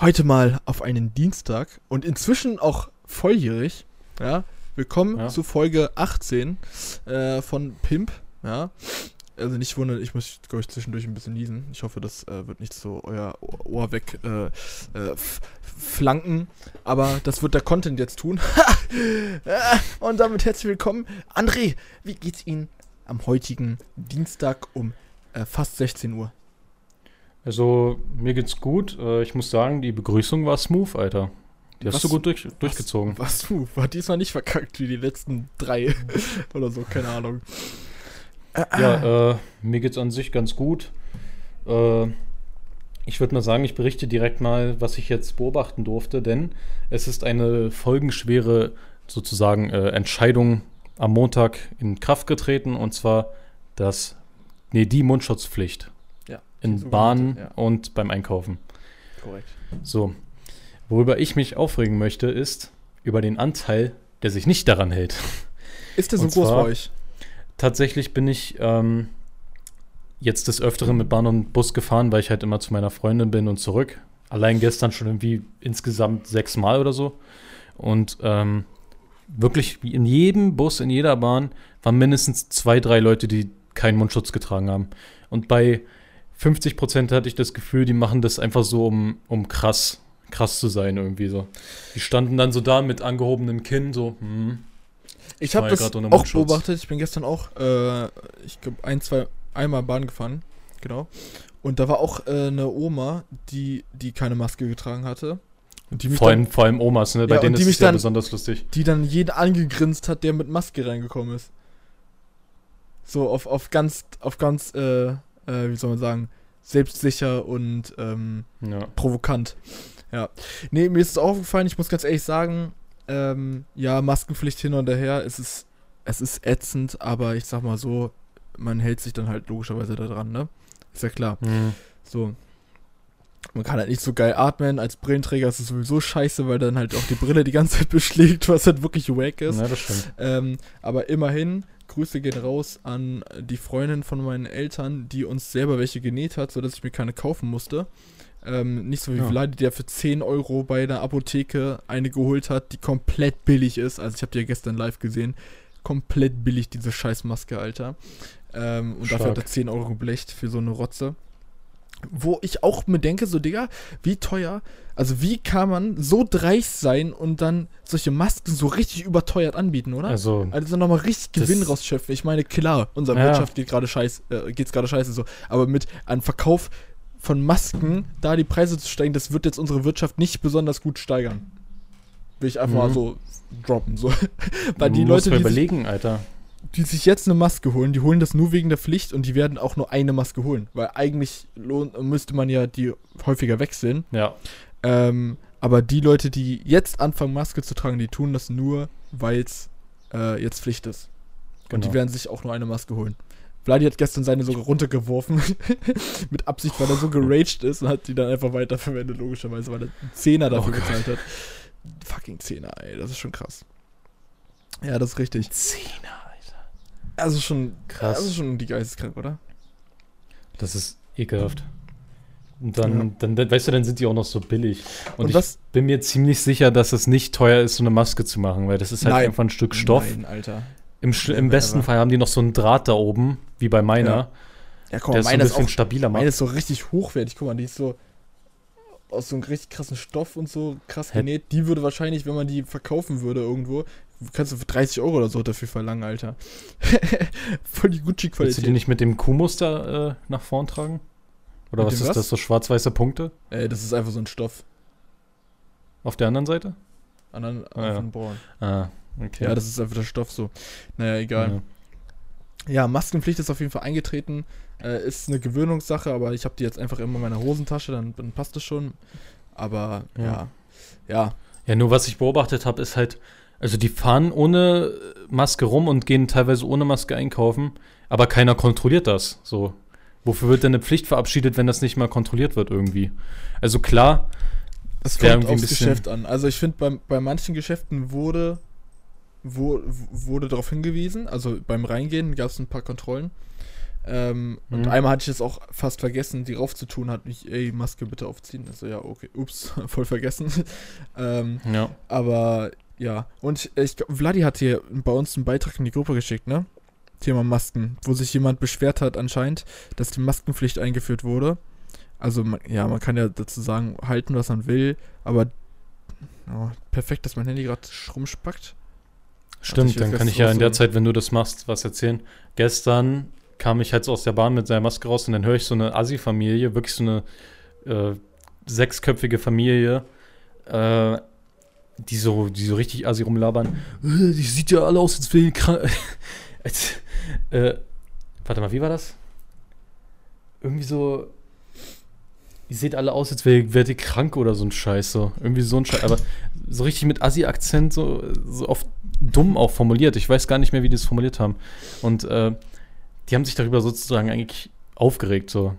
heute mal auf einen Dienstag und inzwischen auch volljährig. Ja, willkommen Ja. zu Folge 18 äh, von Pimp. Ja, also nicht wundern, ich muss, glaube ich, zwischendurch ein bisschen niesen. Ich hoffe, das äh, wird nicht so euer Ohr weg äh, äh, flanken. Aber das wird der Content jetzt tun. Und damit herzlich willkommen. André, wie geht's Ihnen am heutigen Dienstag um äh, fast 16 Uhr? Also, mir geht's gut. Äh, ich muss sagen, die Begrüßung war smooth, Alter. Die hast Was- du gut durch, durchgezogen. Was du? War diesmal nicht verkackt wie die letzten drei oder so, keine Ahnung. Ja, äh, mir geht's an sich ganz gut. Äh, ich würde mal sagen, ich berichte direkt mal, was ich jetzt beobachten durfte, denn es ist eine folgenschwere sozusagen äh, Entscheidung am Montag in Kraft getreten und zwar das, nee, die Mundschutzpflicht in Bahnen ja. und beim Einkaufen. Korrekt. So, worüber ich mich aufregen möchte, ist über den Anteil, der sich nicht daran hält. Ist der so groß bei euch? Tatsächlich bin ich ähm, jetzt des Öfteren mit Bahn und Bus gefahren, weil ich halt immer zu meiner Freundin bin und zurück. Allein gestern schon irgendwie insgesamt sechs Mal oder so. Und ähm, wirklich in jedem Bus, in jeder Bahn waren mindestens zwei, drei Leute, die keinen Mundschutz getragen haben. Und bei 50 Prozent hatte ich das Gefühl, die machen das einfach so, um, um krass, krass zu sein irgendwie so. Die standen dann so da mit angehobenem Kinn, so, hm, Ich war habe das auch Mundschutz. beobachtet. Ich bin gestern auch, äh, ich glaube, ein, zwei, einmal Bahn gefahren. Genau. Und da war auch äh, eine Oma, die, die keine Maske getragen hatte. Und die mich vor, dann, allem, vor allem Omas, ne? Bei Ja, denen ist es ja dann- besonders lustig. die dann jeden angegrinst hat, der mit Maske reingekommen ist. So auf, auf ganz, auf ganz, äh, äh, wie soll man sagen, selbstsicher und ähm, Ja. provokant. Ja. Nee, mir ist es aufgefallen, ich muss ganz ehrlich sagen, ähm, ja, Maskenpflicht hin und her, es ist, es ist ätzend, aber ich sag mal so, man hält sich dann halt logischerweise da dran, ne? Ist ja klar. Mhm. So. Man kann halt nicht so geil atmen. Als Brillenträger ist es sowieso scheiße, weil dann halt auch die Brille die ganze Zeit beschlägt, was halt wirklich wack ist. Ja, das stimmt. Ähm, aber immerhin, Grüße gehen raus an die Freundin von meinen Eltern, die uns selber welche genäht hat, sodass ich mir keine kaufen musste. Ähm, nicht so wie Ja. Vladi, der für 10 Euro bei der Apotheke eine geholt hat, die komplett billig ist. Also ich habe die ja gestern live gesehen. Komplett billig, diese Scheißmaske, Alter. Ähm, und dafür hat er Stark. 10 Euro geblecht für so eine Rotze. Wo ich auch mir denke, so Digga, wie teuer, also wie kann man so dreist sein und dann solche Masken so richtig überteuert anbieten, oder? Also, Also nochmal richtig Gewinn rausschöpfen. Ich meine, klar, unsere Ja. Wirtschaft geht gerade scheiße, äh, geht's gerade scheiße so. Aber mit einem Verkauf von Masken, da die Preise zu steigen, das wird jetzt unsere Wirtschaft nicht besonders gut steigern. Will ich einfach Mhm. mal so droppen. So. Weil die musst Leute, die überlegen, Alter. Die sich jetzt eine Maske holen, die holen das nur wegen der Pflicht und die werden auch nur eine Maske holen. Weil eigentlich müsste man ja die häufiger wechseln. Ja. Ähm, aber die Leute, die jetzt anfangen, Maske zu tragen, die tun das nur, weil es äh, jetzt Pflicht ist. Und die Genau. werden sich auch nur eine Maske holen. Vladi hat gestern seine sogar runtergeworfen. mit Absicht, weil er so geraged ist und hat die dann einfach weiterverwendet, logischerweise, weil er einen Zehner dafür Oh gezahlt hat. Fucking Zehner, ey, das ist schon krass. Ja, das ist richtig. Zehner. Also schon, Krass. das ist schon die geisteskrank, oder? Das ist ekelhaft. Und dann, dann, dann, weißt du, dann sind die auch noch so billig. Und, Und ich was- bin mir ziemlich sicher, dass es nicht teuer ist, so eine Maske zu machen, weil das ist halt Nein. einfach ein Stück Stoff. Nein, Alter. Im, Sch- Im besten. Fall haben die noch so einen Draht da oben, wie bei meiner, Ja. Ja, guck der mal, es so ein ist bisschen auch stabiler macht. Meine ist so richtig hochwertig. Guck mal, die ist so aus so einem richtig krassen Stoff und so krass Hä? genäht. Die würde wahrscheinlich, wenn man die verkaufen würde irgendwo, kannst du für 30 Euro oder so dafür verlangen, Alter. Voll die Willst du die Gucci-Qualität. nicht mit dem Kuhmuster äh, nach vorn tragen? Oder Mit was ist was? das, so schwarz-weiße Punkte Ey, das ist einfach so ein Stoff. auf der anderen Seite? Anderen Ah, ja. Bauern. Ah, okay. Ja, das ist einfach der Stoff so. Naja, egal. Ja. Ja, Maskenpflicht ist auf jeden Fall eingetreten. Äh, ist eine Gewöhnungssache, aber ich habe die jetzt einfach immer in meiner Hosentasche, dann, dann passt es schon. Aber ja. Ja. Ja, Ja, nur was ich beobachtet habe, ist halt, also die fahren ohne Maske rum und gehen teilweise ohne Maske einkaufen, aber keiner kontrolliert das. So. Wofür wird denn eine Pflicht verabschiedet, wenn das nicht mal kontrolliert wird irgendwie? Also klar, Es kommt aufs Geschäft an. Also ich finde, bei, bei manchen Geschäften wurde, wo, wurde darauf hingewiesen, also beim Reingehen gab es ein paar Kontrollen. Ähm, Und Mhm. einmal hatte ich es auch fast vergessen, die raufzutun, hat mich, ey, Maske bitte aufziehen. Also ja, okay, ups, voll vergessen. ähm, Ja. aber ja, und ich glaub, Vladi hat hier bei uns einen Beitrag in die Gruppe geschickt, ne? Thema Masken, wo sich jemand beschwert hat anscheinend, dass die Maskenpflicht eingeführt wurde. Also man, ja, man kann ja dazu sagen, halten, was man will, aber oh, perfekt, dass mein Handy gerade rumspackt. Stimmt, dann kann ich ja in der. Zeit, wenn du das machst, was erzählen. Gestern kam ich halt so aus der Bahn mit seiner Maske raus und dann höre ich so eine Assi-Familie, wirklich so eine äh, sechsköpfige Familie, äh, die so, die so richtig Assi rumlabern. Äh, die sieht ja alle aus, als krank. als, äh, warte mal, wie war das? Irgendwie so. Ihr seht alle aus, als wärt wärt ihr krank oder so ein Scheiß. So. Irgendwie so ein Scheiß. Aber so richtig mit Assi-Akzent, so, so oft dumm auch formuliert. Ich weiß gar nicht mehr, wie die es formuliert haben. Und äh, die haben sich darüber sozusagen eigentlich aufgeregt, so.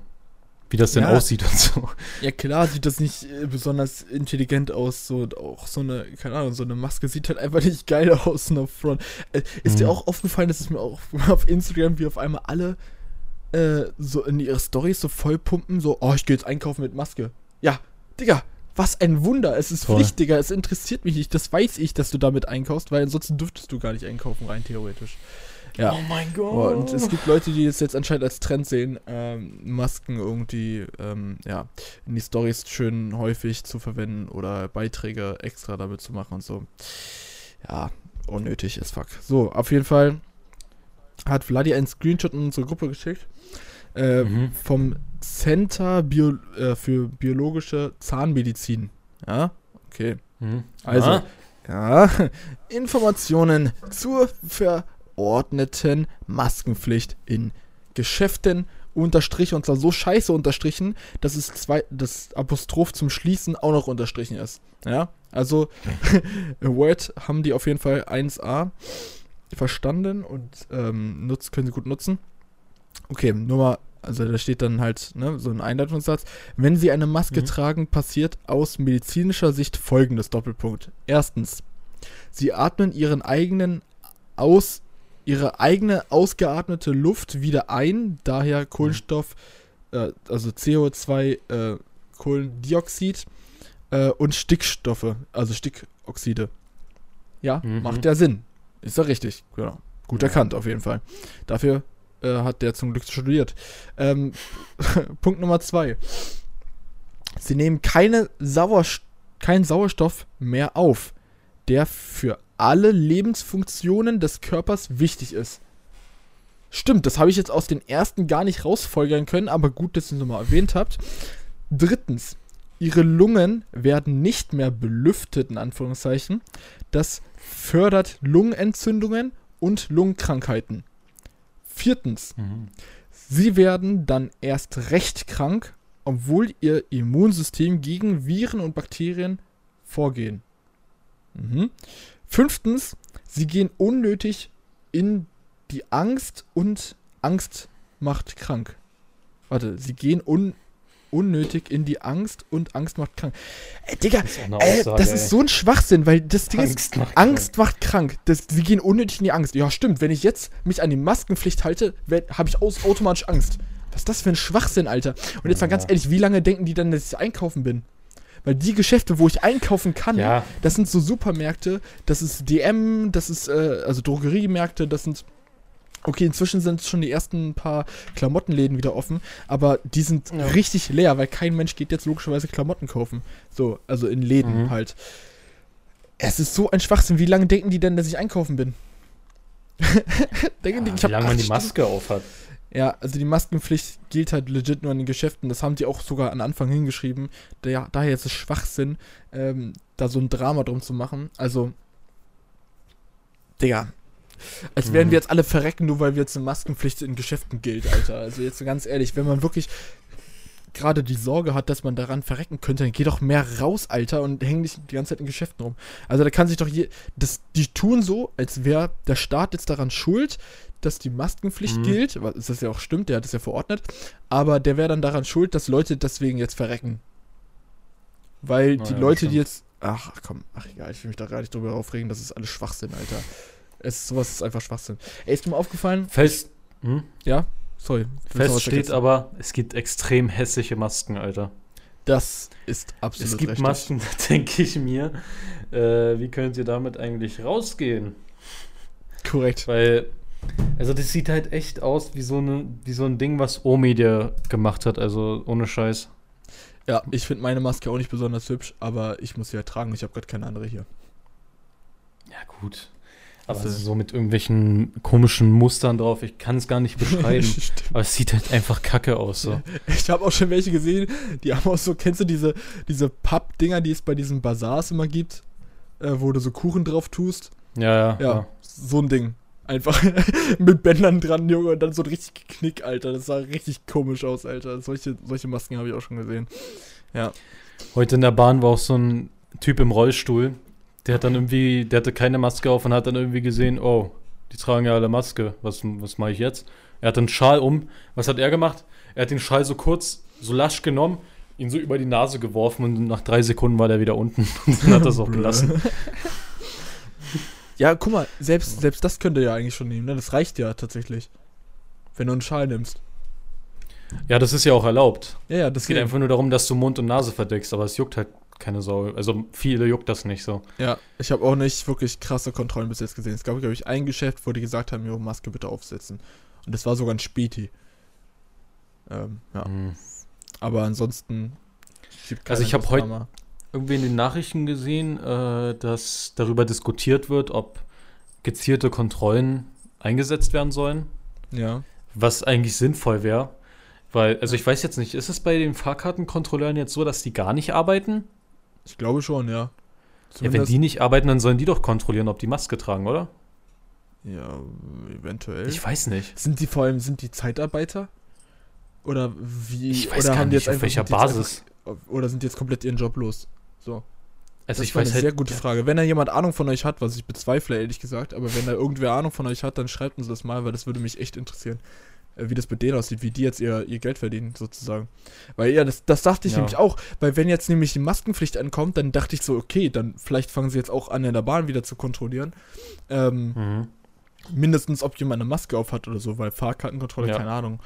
Wie das denn Ja. aussieht und so. Ja klar sieht das nicht äh, besonders intelligent aus, so und auch so eine, keine Ahnung, so eine Maske sieht halt einfach nicht geil aus nach Front. Äh, ist dir Mhm. auch aufgefallen, dass es mir auch auf Instagram wie auf einmal alle äh, so in ihre Stories so voll pumpen, so, oh, ich gehe jetzt einkaufen mit Maske. Ja, Digga, was ein Wunder. Es ist Voll. Pflicht, Digga. Es interessiert mich nicht. Das weiß ich, dass du damit einkaufst, weil ansonsten dürftest du gar nicht einkaufen, rein theoretisch. Ja. mein Oh, und es gibt Leute, die es jetzt anscheinend als Trend sehen, ähm, Masken irgendwie ähm, ja, in die Stories schön häufig zu verwenden oder Beiträge extra damit zu machen und so. Ja, unnötig ist fuck. So, auf jeden Fall hat Vladi einen Screenshot in unsere Gruppe geschickt äh, Mhm. vom Center Bio, äh, für biologische Zahnmedizin. Ja, okay. Mhm. Also, Ah, ja, Informationen zur verordneten Maskenpflicht in Geschäften unterstrichen und zwar so scheiße unterstrichen, dass es zwei, das Apostroph zum Schließen auch noch unterstrichen ist. Ja, also Word haben die auf jeden Fall 1a verstanden und ähm, nutzt, können sie gut nutzen. Okay, nur mal, also da steht dann halt ne, so ein Einleitungssatz. Wenn Sie eine Maske Mhm. tragen, passiert aus medizinischer Sicht folgendes Doppelpunkt. Erstens, Sie atmen Ihren eigenen aus Ihre eigene ausgeatmete Luft wieder ein, daher Kohlenstoff, äh, also CO2, äh, Kohlendioxid äh, und Stickstoffe, also Stickoxide. Ja, Mhm. macht ja Sinn. Ist ja richtig, genau. Gut Ja. erkannt auf jeden Fall. Dafür äh, hat der zum Glück studiert. Ähm, Punkt Nummer zwei. Sie nehmen keine Sauerst keinen Sauerstoff mehr auf, der für alle Lebensfunktionen des Körpers wichtig ist. Stimmt, das habe ich jetzt aus den ersten gar nicht rausfolgern können, aber gut, dass ihr es nochmal erwähnt habt. Drittens, ihre Lungen werden nicht mehr belüftet, in Anführungszeichen. Das fördert Lungenentzündungen und Lungenkrankheiten. Viertens, Mhm. Sie werden dann erst recht krank, obwohl ihr Immunsystem gegen Viren und Bakterien vorgehen. Mhm. Fünftens, sie gehen unnötig in die Angst und Angst macht krank. Warte, sie gehen un unnötig in die Angst und Angst macht krank. Ey, Digga, Das ist auch eine ey, Aussage, das ist so ein Schwachsinn, weil das Ding ist, Angst macht Angst macht krank. Das, sie gehen unnötig in die Angst. Ja, stimmt. Wenn ich jetzt mich an die Maskenpflicht halte, habe ich aus, automatisch Angst. Was ist das für ein Schwachsinn, Alter? Und jetzt mal ganz ehrlich, wie lange denken die dann, dass ich einkaufen bin? Weil die Geschäfte, wo ich einkaufen kann, Ja, das sind so Supermärkte, das ist DM, das ist, äh, also Drogeriemärkte, das sind. Okay, inzwischen sind schon die ersten paar Klamottenläden wieder offen, aber die sind Ja. richtig leer, weil kein Mensch geht jetzt logischerweise Klamotten kaufen. So, also in Läden Mhm. halt. Es ist so ein Schwachsinn. Wie lange denken die denn, dass ich einkaufen bin? denken die, ja ich wie lange man die Maske aufhat. Ja, also die Maskenpflicht gilt halt legit nur an den Geschäften. Das haben die auch sogar an Anfang hingeschrieben. Der, daher ist es Schwachsinn, ähm, da so ein Drama drum zu machen. Also, Digga. Als werden Mhm. wir jetzt alle verrecken, nur weil wir jetzt eine Maskenpflicht in Geschäften gilt, Alter. Also jetzt ganz ehrlich, wenn man wirklich gerade die Sorge hat, dass man daran verrecken könnte, dann geh doch mehr raus, Alter, und häng nicht die ganze Zeit in Geschäften rum. Also da kann sich doch je, das, die tun so, als wäre der Staat jetzt daran schuld, dass die Maskenpflicht Mhm. gilt, was das ja auch stimmt, der hat es ja verordnet, aber der wäre dann daran schuld, dass Leute deswegen jetzt verrecken. Weil die Naja, Leute, die jetzt, ach komm, ach egal, ich will mich da gar nicht drüber aufregen, das ist alles Schwachsinn, Alter. Es, sowas ist einfach Schwachsinn. Ey, ist mal aufgefallen? Fest. Hm? Ja? Sorry. Fest steht aber, es gibt extrem hässliche Masken, Alter. Das ist absolut Es gibt richtig. Masken, da denke ich mir, äh, wie könnt ihr damit eigentlich rausgehen? Korrekt. Weil, also das sieht halt echt aus wie so, eine, wie so ein Ding, was Omi dir gemacht hat, also ohne Scheiß. Ja, ich finde meine Maske auch nicht besonders hübsch, aber ich muss sie halt tragen. Ich habe gerade keine andere hier. Ja, gut. Aber Also- so mit irgendwelchen komischen Mustern drauf, ich kann es gar nicht beschreiben. Aber es sieht halt einfach kacke aus. So. Ich habe auch schon welche gesehen, die haben auch so, kennst du diese, diese Pappdinger, die es bei diesen Bazars immer gibt, äh, wo du so Kuchen drauf tust? Ja, ja. Ja, so ein Ding. Einfach mit Bändern dran, Junge, und dann so ein richtig Knick, Alter. Das sah richtig komisch aus, Alter. Solche, solche Masken habe ich auch schon gesehen. Ja. Heute in der Bahn war auch so ein Typ im Rollstuhl, der hat dann irgendwie, der hatte keine Maske auf und hat dann irgendwie gesehen, oh, die tragen ja alle Maske, was, was mache ich jetzt? Er hat einen Schal um, was hat er gemacht? Er hat den Schal so kurz, so lasch genommen, ihn so über die Nase geworfen und nach drei Sekunden war der wieder unten und dann hat er es auch gelassen. Ja, guck mal, selbst, selbst das könnt ihr ja eigentlich schon nehmen, ne? Das reicht ja tatsächlich. Wenn du einen Schal nimmst. Ja, das ist ja auch erlaubt. Ja, ja, das Es geht einfach nur darum, dass du Mund und Nase verdeckst, aber es juckt halt keine Sau. Also viele juckt das nicht so. Ja, ich habe auch nicht wirklich krasse Kontrollen bis jetzt gesehen. Es gab, glaube ich, ein Geschäft, wo die gesagt haben, jo, Maske bitte aufsetzen. Und das war sogar ein Späti. Ähm, ja. Mhm. Aber ansonsten. Also ich keiner hab heut- Drama. irgendwie in den Nachrichten gesehen, äh, dass darüber diskutiert wird, ob gezielte Kontrollen eingesetzt werden sollen, Ja. was eigentlich sinnvoll wäre. Weil, also ich weiß jetzt nicht, ist es bei den Fahrkartenkontrolleuren jetzt so, dass die gar nicht arbeiten? Ich glaube schon, ja. Ja, wenn die nicht arbeiten, dann sollen die doch kontrollieren, ob die Maske tragen, oder? Ja, eventuell. Ich weiß nicht. sind die vor allem, sind die Zeitarbeiter? Oder wie? Ich weiß oder gar haben die nicht, auf einfach- welcher jetzt Basis. Einfach, oder sind die jetzt komplett ihren Job los? So. Also das ich war weiß eine halt, sehr gute Frage. Wenn da jemand Ahnung von euch hat, was ich bezweifle, ehrlich gesagt, aber wenn da irgendwer Ahnung von euch hat, dann schreibt uns das mal, weil das würde mich echt interessieren, wie das bei denen aussieht, wie die jetzt ihr, ihr Geld verdienen, sozusagen. Weil ja, das, das dachte ich Ja. nämlich auch, weil wenn jetzt nämlich die Maskenpflicht ankommt, dann dachte ich so, okay, dann vielleicht fangen sie jetzt auch an, in der Bahn wieder zu kontrollieren. Ähm, Mhm. mindestens, ob jemand eine Maske auf hat oder so, weil Fahrkartenkontrolle, Ja. keine Ahnung,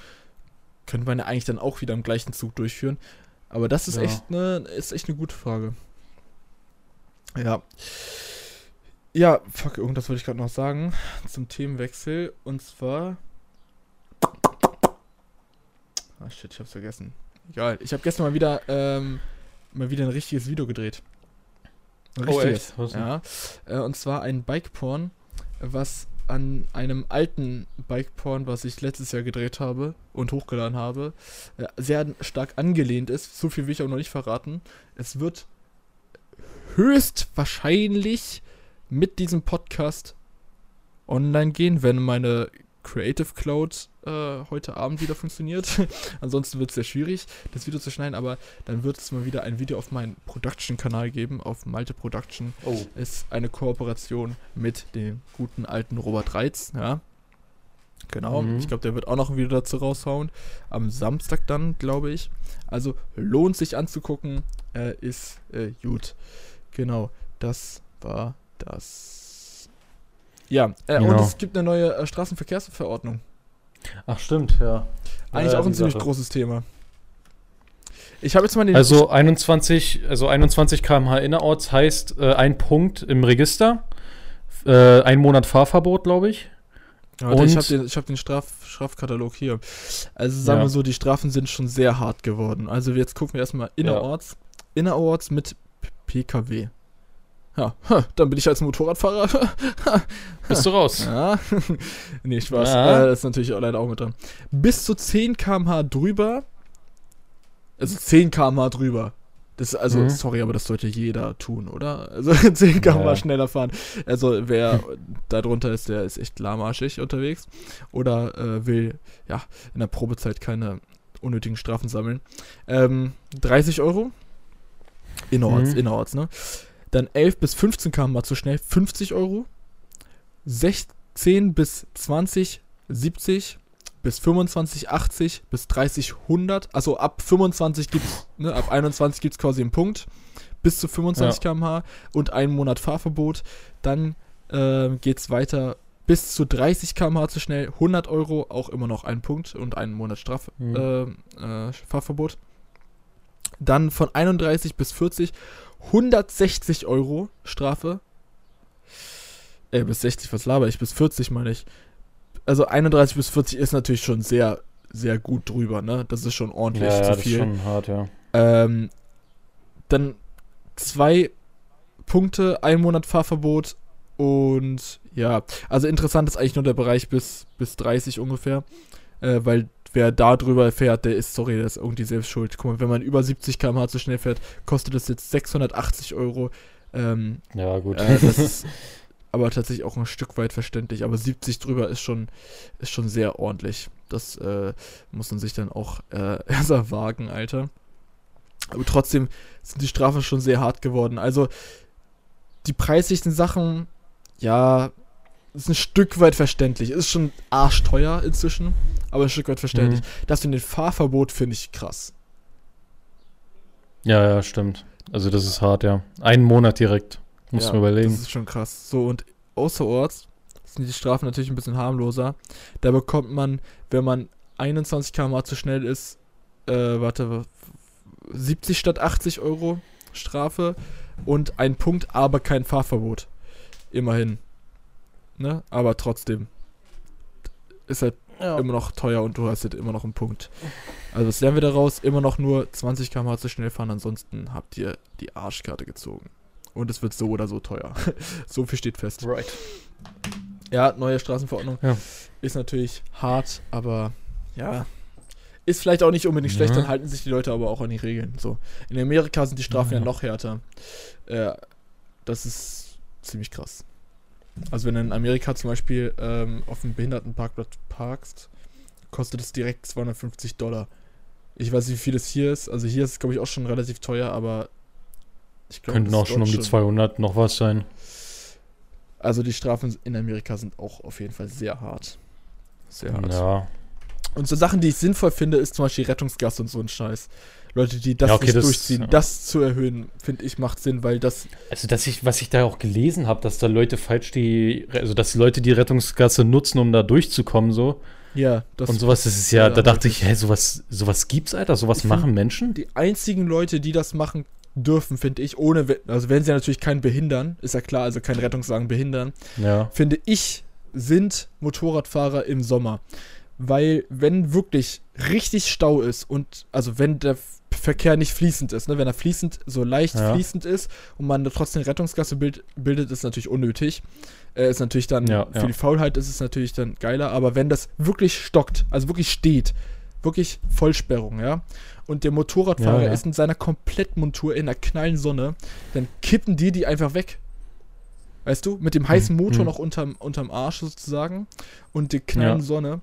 könnte man ja eigentlich dann auch wieder im gleichen Zug durchführen. Aber das ist Ja. echt eine, ist echt eine gute Frage. Ja. Ja, fuck, irgendwas wollte ich gerade noch sagen zum Themenwechsel. Und zwar. Ah shit, ich hab's vergessen. Egal. Ich habe gestern mal wieder, ähm, mal wieder ein richtiges Video gedreht. Ein Oh, richtiges. denn? Ja. Äh, und zwar ein Bike-Porn, was an einem alten Bike-Porn, was ich letztes Jahr gedreht habe und hochgeladen habe, äh, sehr stark angelehnt ist. So viel will ich auch noch nicht verraten. Es wird höchstwahrscheinlich mit diesem Podcast online gehen, wenn meine Creative Cloud äh, heute Abend wieder funktioniert. Ansonsten wird es sehr schwierig, das Video zu schneiden, aber dann wird es mal wieder ein Video auf meinen Production-Kanal geben, auf Malte Production. Oh. Ist eine Kooperation mit dem guten alten Robert Reitz, ja. Genau, Mhm. ich glaube, der wird auch noch ein Video dazu raushauen. Am Samstag dann, glaube ich. Also lohnt sich anzugucken, äh, ist äh, gut. Genau, das war das. Ja, äh, und Genau. es gibt eine neue äh, Straßenverkehrsverordnung. Ach stimmt, ja. Eigentlich Ja, auch ein ziemlich Sache. großes Thema. Ich habe jetzt mal den. Also 21, also 21 km/h innerorts heißt äh, ein Punkt im Register, äh, ein Monat Fahrverbot, glaube ich. Ich und- habe den, ich hab den Straf, Strafkatalog hier. Also sagen Ja. wir so, die Strafen sind schon sehr hart geworden. Also jetzt gucken wir erstmal innerorts. Innerorts mit PKW. Ja, dann bin ich als Motorradfahrer. Bist du raus? ja. nee, Spaß. Ja. Äh, das ist natürlich auch leider auch mit dran. Bis zu 10 km/h drüber. Also 10 km/h drüber. Das also, Mhm. sorry, aber das sollte jeder tun, oder? Also 10 km/h Ja. schneller fahren. Also wer da drunter ist, der ist echt lahmarschig unterwegs. Oder äh, will, ja, in der Probezeit keine unnötigen Strafen sammeln. Ähm, 30 Euro. Innerorts, Mhm. innerorts, ne? Dann 11 bis 15 km zu schnell, 50 Euro. 16 bis 20, 70. Bis 25, 80. Bis 30, 100. Also ab 25 gibt's, ne, ab 21 gibt's quasi einen Punkt. Bis zu 25 km/h und einen Monat Fahrverbot. Dann ähm, geht's weiter bis zu 30 km/h zu schnell 100 Euro, auch immer noch ein Punkt und einen Monat Straf, Mhm. äh, äh, Fahrverbot. Dann von 31 bis 40 160 Euro Strafe. Äh, bis 60, was laber ich? Bis 40 meine ich. Also 31 bis 40 ist natürlich schon sehr, sehr gut drüber, ne? Das ist schon ordentlich Ja, ja, zu das ist viel. schon hart, ja. Ähm, dann zwei Punkte, ein Monat Fahrverbot und ja, also interessant ist eigentlich nur der Bereich bis, bis 30 ungefähr, äh, weil wer da drüber fährt, der ist, sorry, der ist irgendwie selbst schuld. Guck mal, wenn man über 70 km/h zu schnell fährt, kostet das jetzt 680 Euro. Ähm, Ja, gut. äh, das ist aber tatsächlich auch ein Stück weit verständlich. Aber 70 drüber ist schon, ist schon sehr ordentlich. Das äh, muss man sich dann auch äh, erst erwagen, Alter. Aber trotzdem sind die Strafen schon sehr hart geworden. Also die preislichen Sachen, ja, ist ein Stück weit verständlich. Ist schon arschteuer inzwischen, aber ein Stück weit verständlich. Mhm. Das mit dem Fahrverbot finde ich krass. Ja, ja, stimmt. Also das ist hart, ja. Einen Monat direkt. Muss Ja, man überlegen. Das ist schon krass. So, und außerorts sind die Strafen natürlich ein bisschen harmloser. Da bekommt man, wenn man 21 km/h zu schnell ist, äh, warte, 70 statt 80 Euro Strafe und ein Punkt, aber kein Fahrverbot. Immerhin. Ne? Aber trotzdem. Ist halt Ja. immer noch teuer und du hast halt immer noch einen Punkt. Also was lernen wir daraus? Immer noch nur 20 km/h zu schnell fahren, ansonsten habt ihr die Arschkarte gezogen. Und es wird so oder so teuer. so viel steht fest. Right. Ja, neue Straßenverordnung Ja. ist natürlich hart, aber ja. Ist vielleicht auch nicht unbedingt schlecht, Ja. dann halten sich die Leute aber auch an die Regeln. So. In Amerika sind die Strafen ja, Ja. noch härter. Äh, das ist ziemlich krass. Also wenn du in Amerika zum Beispiel ähm, auf einem Behindertenparkplatz parkst, kostet es direkt 250 Dollar. Ich weiß nicht, wie viel es hier ist. Also hier ist es, glaube ich, auch schon relativ teuer, aber ich glaube, Könnten das auch schon um die 200 noch was sein. Also die Strafen in Amerika sind auch auf jeden Fall sehr hart. Sehr hart. Ja. Und so Sachen, die ich sinnvoll finde, ist zum Beispiel Rettungsgasse und so ein Scheiß. Leute, die das Ja, okay, nicht das- durchziehen, ja. das zu erhöhen, finde ich, macht Sinn, weil das, Also, dass ich, was ich da auch gelesen habe, dass da Leute falsch die, also dass Leute die Rettungsgasse nutzen, um da durchzukommen, so. ja, das und sowas, das ist ja, ja, da dachte ich, hä, sowas, sowas gibt's, Alter? Sowas Ich machen Menschen? die einzigen Leute, die das machen dürfen, finde ich, ohne, also wenn sie natürlich keinen behindern, ist ja klar, also kein Rettungswagen behindern, Ja. finde ich, sind Motorradfahrer im Sommer. Weil, wenn wirklich richtig Stau ist und, also wenn der Verkehr nicht fließend ist, ne, wenn er fließend, so leicht Ja. fließend ist und man trotzdem eine Rettungsgasse bild, bildet, ist natürlich unnötig. Äh, ist natürlich dann, Ja, für ja. die Faulheit ist es natürlich dann geiler, aber wenn das wirklich stockt, also wirklich steht, wirklich Vollsperrung, ja, und der Motorradfahrer ist in seiner Komplettmontur in der knallen Sonne, dann kippen die die einfach weg. Weißt du, mit dem heißen Motor Mhm. noch unterm, unterm Arsch sozusagen und der knallen. Sonne,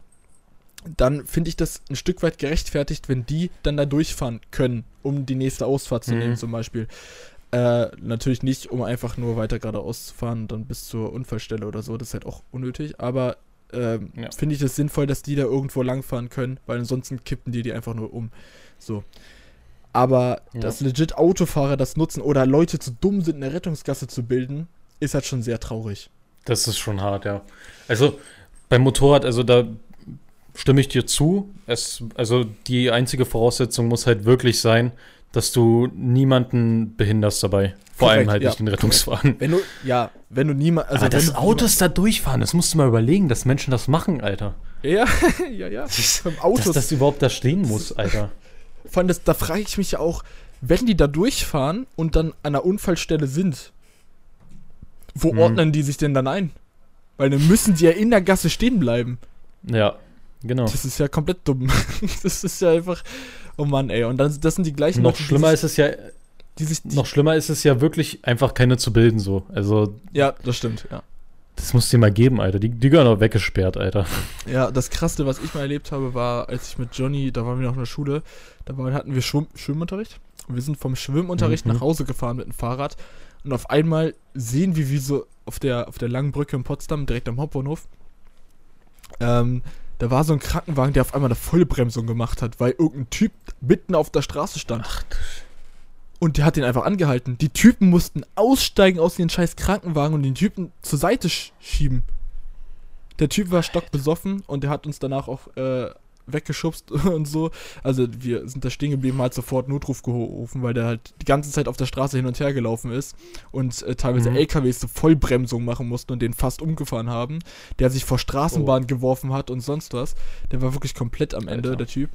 dann finde ich das ein Stück weit gerechtfertigt, wenn die dann da durchfahren können, um die nächste Ausfahrt zu Mhm. nehmen zum Beispiel. Äh, natürlich nicht, um einfach nur weiter geradeaus zu fahren, dann bis zur Unfallstelle oder so, das ist halt auch unnötig, aber ähm, Ja. finde ich das sinnvoll, dass die da irgendwo langfahren können, weil ansonsten kippen die die einfach nur um. So. Aber Ja. dass legit Autofahrer das nutzen oder Leute zu dumm sind, eine Rettungsgasse zu bilden, ist halt schon sehr traurig. Das ist schon hart, ja. Also beim Motorrad, also da stimme ich dir zu. Es, also die einzige Voraussetzung muss halt wirklich sein, dass du niemanden behinderst dabei. Vor Korrekt, allem halt ja, nicht den Rettungswagen. Wenn du, ja, wenn du niemand, also Aber wenn dass Autos da durchfahren, das musst du mal überlegen, dass Menschen das machen, Alter. Ja, ja, ja. Autos. Dass das überhaupt da stehen muss, Alter. Vor allem, das, da frage ich mich ja auch, wenn die da durchfahren und dann an der Unfallstelle sind, wo Hm. ordnen die sich denn dann ein? Weil dann müssen die ja in der Gasse stehen bleiben. Ja, genau. Das ist ja komplett dumm. das ist ja einfach. Oh Mann, ey. Und dann, das sind die gleichen Noch Leute, schlimmer die ist es ja, die sich die, noch schlimmer ist es ja wirklich einfach keine zu bilden so. Also Ja, das stimmt, ja. das muss dir mal geben, Alter. Die, die gehören auch weggesperrt, Alter. Ja, das krasseste, was ich mal erlebt habe, war, als ich mit Johnny, da waren wir noch in der Schule, da war, hatten wir Schwimm Schwimmunterricht. Und wir sind vom Schwimmunterricht Mhm. nach Hause gefahren mit dem Fahrrad. Und auf einmal sehen wir, wie so auf der, auf der langen Brücke in Potsdam, direkt am Hauptbahnhof, ähm, da war so ein Krankenwagen, der auf einmal eine Vollbremsung gemacht hat, weil irgendein Typ mitten auf der Straße stand. Ach, Und der hat den einfach angehalten. Die Typen mussten aussteigen aus den scheiß Krankenwagen und den Typen zur Seite sch schieben. der Typ war stockbesoffen und der hat uns danach auch äh, weggeschubst und so. Also wir sind da stehen geblieben, hat sofort Notruf gerufen, weil der halt die ganze Zeit auf der Straße hin und her gelaufen ist und äh, teilweise Mhm. LKWs so Vollbremsung machen mussten und den fast umgefahren haben. Der sich vor Straßenbahn geworfen hat und sonst was. Der war wirklich komplett am Ende, Alter. der Typ.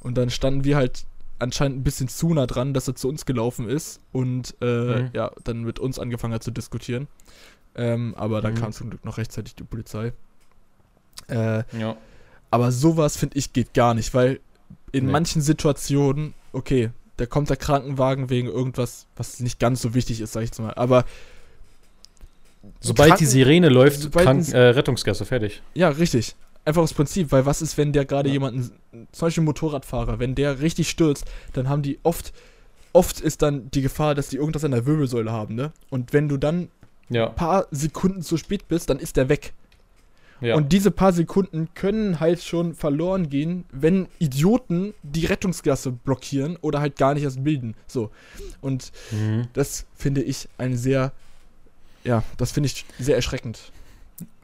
Und dann standen wir halt anscheinend ein bisschen zu nah dran, dass er zu uns gelaufen ist und äh, Mhm. ja, dann mit uns angefangen hat zu diskutieren. Ähm, aber dann Mhm. kam zum Glück noch rechtzeitig die Polizei. Äh, Ja. Aber sowas, finde ich, geht gar nicht, weil in Nee. manchen Situationen, okay, da kommt der Krankenwagen wegen irgendwas, was nicht ganz so wichtig ist, sag ich jetzt mal. Aber Sobald Kranken- die Sirene läuft, Kranken, äh, Rettungsgasse, fertig. ja, richtig. Einfach das Prinzip, weil was ist, wenn der gerade Ja. jemanden, zum Beispiel ein Motorradfahrer, wenn der richtig stürzt, dann haben die oft, oft ist dann die Gefahr, dass die irgendwas an der Wirbelsäule haben, ne? Und wenn du dann Ja. ein paar Sekunden zu spät bist, dann ist der weg. Ja. Und diese paar Sekunden können halt schon verloren gehen, wenn Idioten die Rettungsgasse blockieren oder halt gar nicht erst bilden. So. Und mhm. das finde ich ein sehr, ja, das finde ich sehr erschreckend.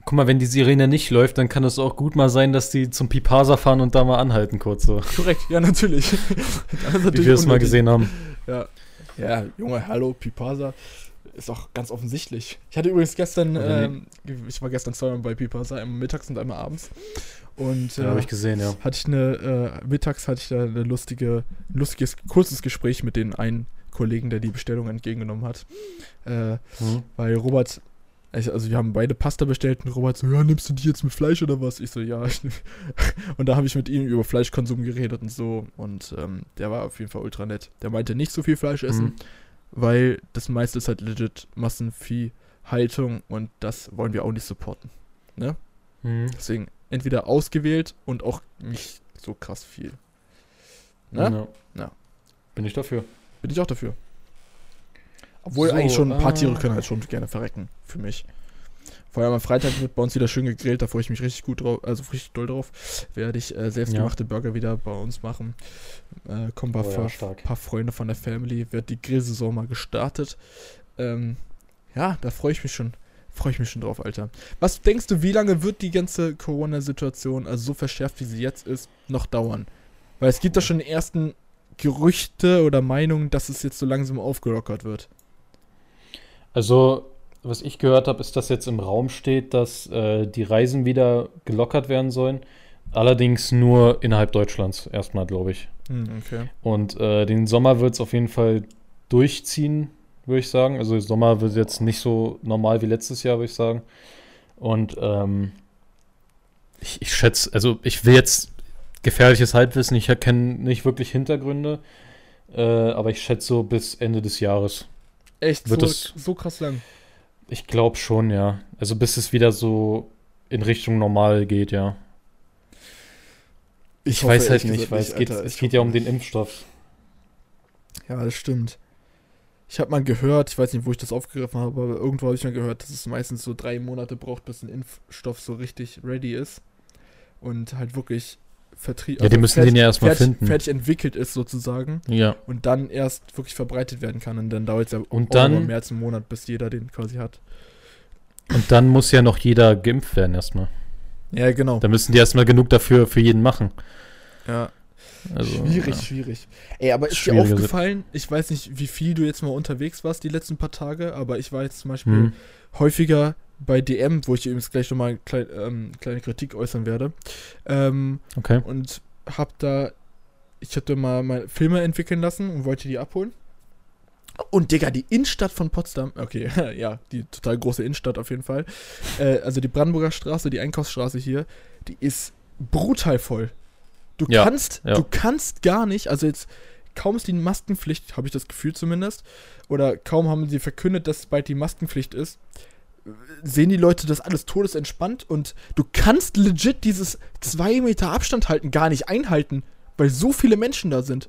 Guck mal, wenn die Sirene nicht läuft, dann kann es auch gut mal sein, dass die zum Pipasa fahren und da mal anhalten kurz so. Korrekt, ja, natürlich. Ist Wie natürlich wir es mal gesehen haben. Ja. Ja, Junge, hallo, Pipasa. Ist auch ganz offensichtlich. Ich hatte übrigens gestern, ähm, ich war gestern zweimal bei Pipasa, einmal mittags und einmal abends. Und Ja, äh, habe ich gesehen, ja. hatte ich eine, äh, mittags hatte ich da eine lustige, ein lustiges, kurzes Gespräch mit den einen Kollegen, der die Bestellung entgegengenommen hat. Äh, Mhm. weil Robert, ich, also wir haben beide Pasta bestellt und Robert so, ja, nimmst du die jetzt mit Fleisch oder was? Ich so, ja. Und da habe ich mit ihm über Fleischkonsum geredet und so. Und ähm, der war auf jeden Fall ultra nett. Der meinte nicht so viel Fleisch essen, Mhm. Weil das meiste ist halt legit Massenviehhaltung und das wollen wir auch nicht supporten. Mhm. Deswegen entweder ausgewählt und auch nicht so krass viel. Ne? Ja. Ja. Bin ich dafür. Bin ich auch dafür. Obwohl So, eigentlich schon ein paar äh, Tiere können halt schon gerne verrecken, für mich. Vor allem am Freitag wird bei uns wieder schön gegrillt, da freue ich mich richtig gut drauf, also richtig doll drauf. Werde ich äh, selbstgemachte Burger wieder bei uns machen. Äh, kommen ein paar, Oh ja, paar Freunde von der Family, wird die Grillsaison mal gestartet. Ähm, ja, da freue ich mich schon. Freue ich mich schon drauf, Alter. Was denkst du, wie lange wird die ganze Corona-Situation, also so verschärft wie sie jetzt ist, noch dauern? Weil es gibt da schon die ersten Gerüchte oder Meinungen, dass es jetzt so langsam aufgelockert wird. Also, was ich gehört habe, ist, dass jetzt im Raum steht, dass äh, die Reisen wieder gelockert werden sollen. Allerdings nur innerhalb Deutschlands erstmal, glaube ich. Hm, okay. Und äh, den Sommer wird es auf jeden Fall durchziehen, würde ich sagen. Also Sommer wird jetzt nicht so normal wie letztes Jahr, würde ich sagen. Und ähm, ich, ich schätze, also ich will jetzt gefährliches Halbwissen, ich kenne nicht wirklich Hintergründe, äh, aber ich schätze so bis Ende des Jahres. Echt Wird so, das- so krass lang. Ich glaube schon, ja. Also bis es wieder so in Richtung normal geht, ja. Ich, hoffe weiß halt nicht, weil es geht, Alter. es Ich geht ja um den Impfstoff. Ja, das stimmt. Ich habe mal gehört, ich weiß nicht, wo ich das aufgegriffen habe, aber irgendwo habe ich mal gehört, dass es meistens so drei Monate braucht, bis ein Impfstoff so richtig ready ist. Und halt wirklich vertrieben. Ja, die müssen den ja erstmal fertig, finden. fertig entwickelt ist sozusagen. Ja. Und dann erst wirklich verbreitet werden kann. Und dann dauert es ja Und dann- mehr als einen Monat, bis jeder den quasi hat. Und dann muss ja noch jeder geimpft werden erstmal. Ja, genau. Da müssen die erstmal genug dafür für jeden machen. Ja. Also, schwierig, ja. schwierig. Ey, aber ist dir aufgefallen, ich weiß nicht, wie viel du jetzt mal unterwegs warst die letzten paar Tage, aber ich war jetzt zum Beispiel Hm. häufiger bei DM, wo ich übrigens gleich nochmal klein, ähm, kleine Kritik äußern werde. Ähm, Okay. und hab da, ich hatte mal meine Filme entwickeln lassen und wollte die abholen. Und Digga, die Innenstadt von Potsdam, okay, ja, die total große Innenstadt auf jeden Fall. Äh, also die Brandenburger Straße, die Einkaufsstraße hier, die ist brutal voll. Du Ja, kannst, ja. du kannst gar nicht, also jetzt kaum ist die Maskenpflicht, habe ich das Gefühl zumindest, oder kaum haben sie verkündet, dass bald die Maskenpflicht ist, sehen die Leute das alles todesentspannt und du kannst legit dieses 2 Meter Abstand halten gar nicht einhalten, weil so viele Menschen da sind.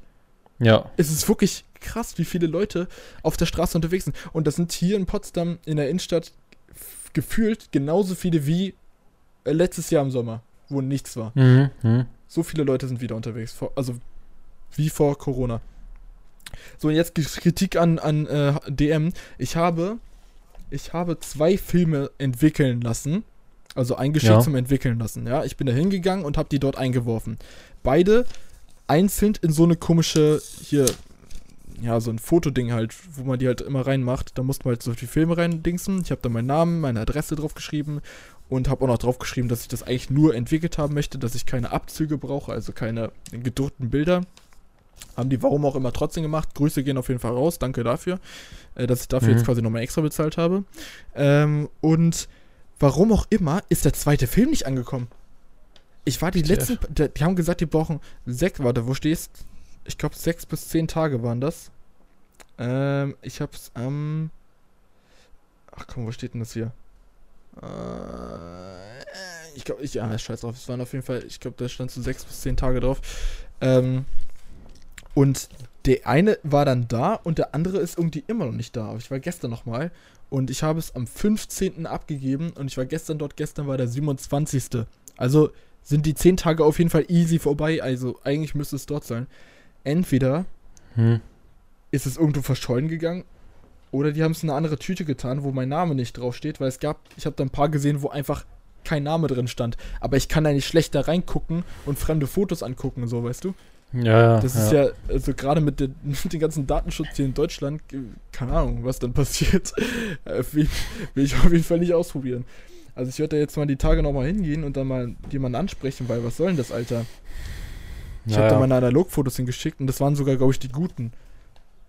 Ja. Es ist wirklich krass, wie viele Leute auf der Straße unterwegs sind. Und das sind hier in Potsdam in der Innenstadt gefühlt genauso viele wie äh, letztes Jahr im Sommer, wo nichts war. Mhm. Mhm. So viele Leute sind wieder unterwegs. Vor, also wie vor Corona. So, und jetzt Kritik an, an äh, DM. Ich habe, ich habe zwei Filme entwickeln lassen. Also eingeschickt Ja. zum Entwickeln lassen. Ja, ich bin da hingegangen und habe die dort eingeworfen. Beide einzeln in so eine komische, hier, ja, so ein Fotoding halt, wo man die halt immer reinmacht. Da musste man halt so die Filme reindingsen. Ich habe da meinen Namen, meine Adresse drauf geschrieben und habe auch noch drauf geschrieben, dass ich das eigentlich nur entwickelt haben möchte, dass ich keine Abzüge brauche, also keine gedruckten Bilder. Haben die warum auch immer trotzdem gemacht. Grüße gehen auf jeden Fall raus, danke dafür, äh, dass ich dafür Mhm. jetzt quasi nochmal extra bezahlt habe. Ähm, und warum auch immer ist der zweite Film nicht angekommen. Ich war die WTF? letzten, die, haben gesagt, die brauchen sechs, warte, wo stehst? Ich glaube sechs bis zehn Tage waren das. Ähm, ich hab's am, ach komm, wo steht denn das hier? Äh, ich glaube, ich, ja, scheiß drauf, es waren auf jeden Fall, ich glaube, da stand so sechs bis zehn Tage drauf. Ähm, und der eine war dann da und der andere ist irgendwie immer noch nicht da. Aber ich war gestern nochmal und ich habe es am 15. abgegeben und ich war gestern dort, gestern war der 27. Also sind die 10 Tage auf jeden Fall easy vorbei. Also eigentlich müsste es dort sein. Entweder Hm. ist es irgendwo verschollen gegangen oder die haben es in eine andere Tüte getan, wo mein Name nicht draufsteht, weil es gab, ich habe da ein paar gesehen, wo einfach kein Name drin stand. Aber ich kann da nicht schlecht da reingucken und fremde Fotos angucken so, weißt du? Ja, ja. Das ist ja, also gerade mit, den- mit dem ganzen Datenschutz hier in Deutschland, äh, keine Ahnung, was dann passiert. Äh, will, will ich auf jeden Fall nicht ausprobieren. Also ich werde da jetzt mal die Tage nochmal hingehen und dann mal jemanden ansprechen, weil was soll denn das, Alter? Ich ja, habe da ja. meine Analogfotos hingeschickt und das waren sogar, glaube ich, die guten.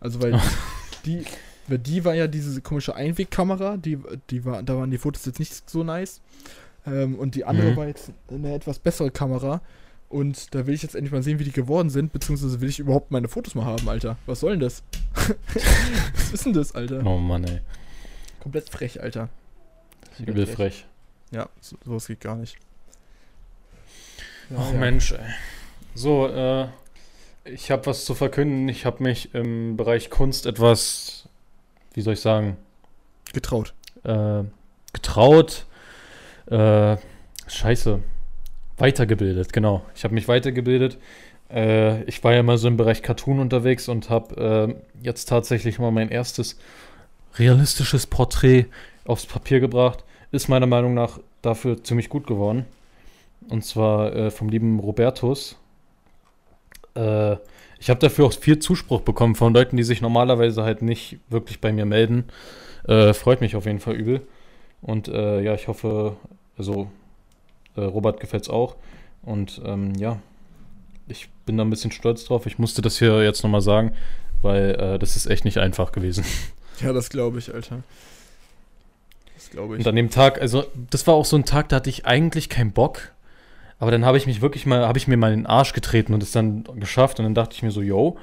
Also weil die, weil die war ja diese komische Einwegkamera, die, die war, da waren die Fotos jetzt nicht so nice. Ähm, und die andere Mhm. war jetzt eine etwas bessere Kamera. Und da will ich jetzt endlich mal sehen, wie die geworden sind, beziehungsweise will ich überhaupt meine Fotos mal haben, Alter. Was soll denn das? Was ist denn das, Alter? Oh Mann, ey. Komplett frech, Alter. Das ist übel frech. Ja, so, sowas geht gar nicht. Ja, Ach ja. Mensch, ey. So, äh, ich habe was zu verkünden. Ich habe mich im Bereich Kunst etwas, wie soll ich sagen, Getraut. äh, getraut. Äh, scheiße. Weitergebildet, genau. Ich habe mich weitergebildet. Äh, ich war ja mal so im Bereich Cartoon unterwegs und habe äh, jetzt tatsächlich mal mein erstes realistisches Porträt aufs Papier gebracht. Ist meiner Meinung nach dafür ziemlich gut geworden. Und zwar äh, vom lieben Robertus. Äh, ich habe dafür auch viel Zuspruch bekommen von Leuten, die sich normalerweise halt nicht wirklich bei mir melden. Äh, freut mich auf jeden Fall übel. Und äh, ja, ich hoffe, also äh, Robert gefällt es auch. Und ähm, ja, ich bin da ein bisschen stolz drauf. Ich musste das hier jetzt nochmal sagen, weil äh, das ist echt nicht einfach gewesen. Ja, das glaube ich, Alter. Das glaube ich. Und an dem Tag, also das war auch so ein Tag, da hatte ich eigentlich keinen Bock. Aber dann habe ich mich wirklich mal, habe ich mir mal in den Arsch getreten und es dann geschafft. Und dann dachte ich mir so, yo,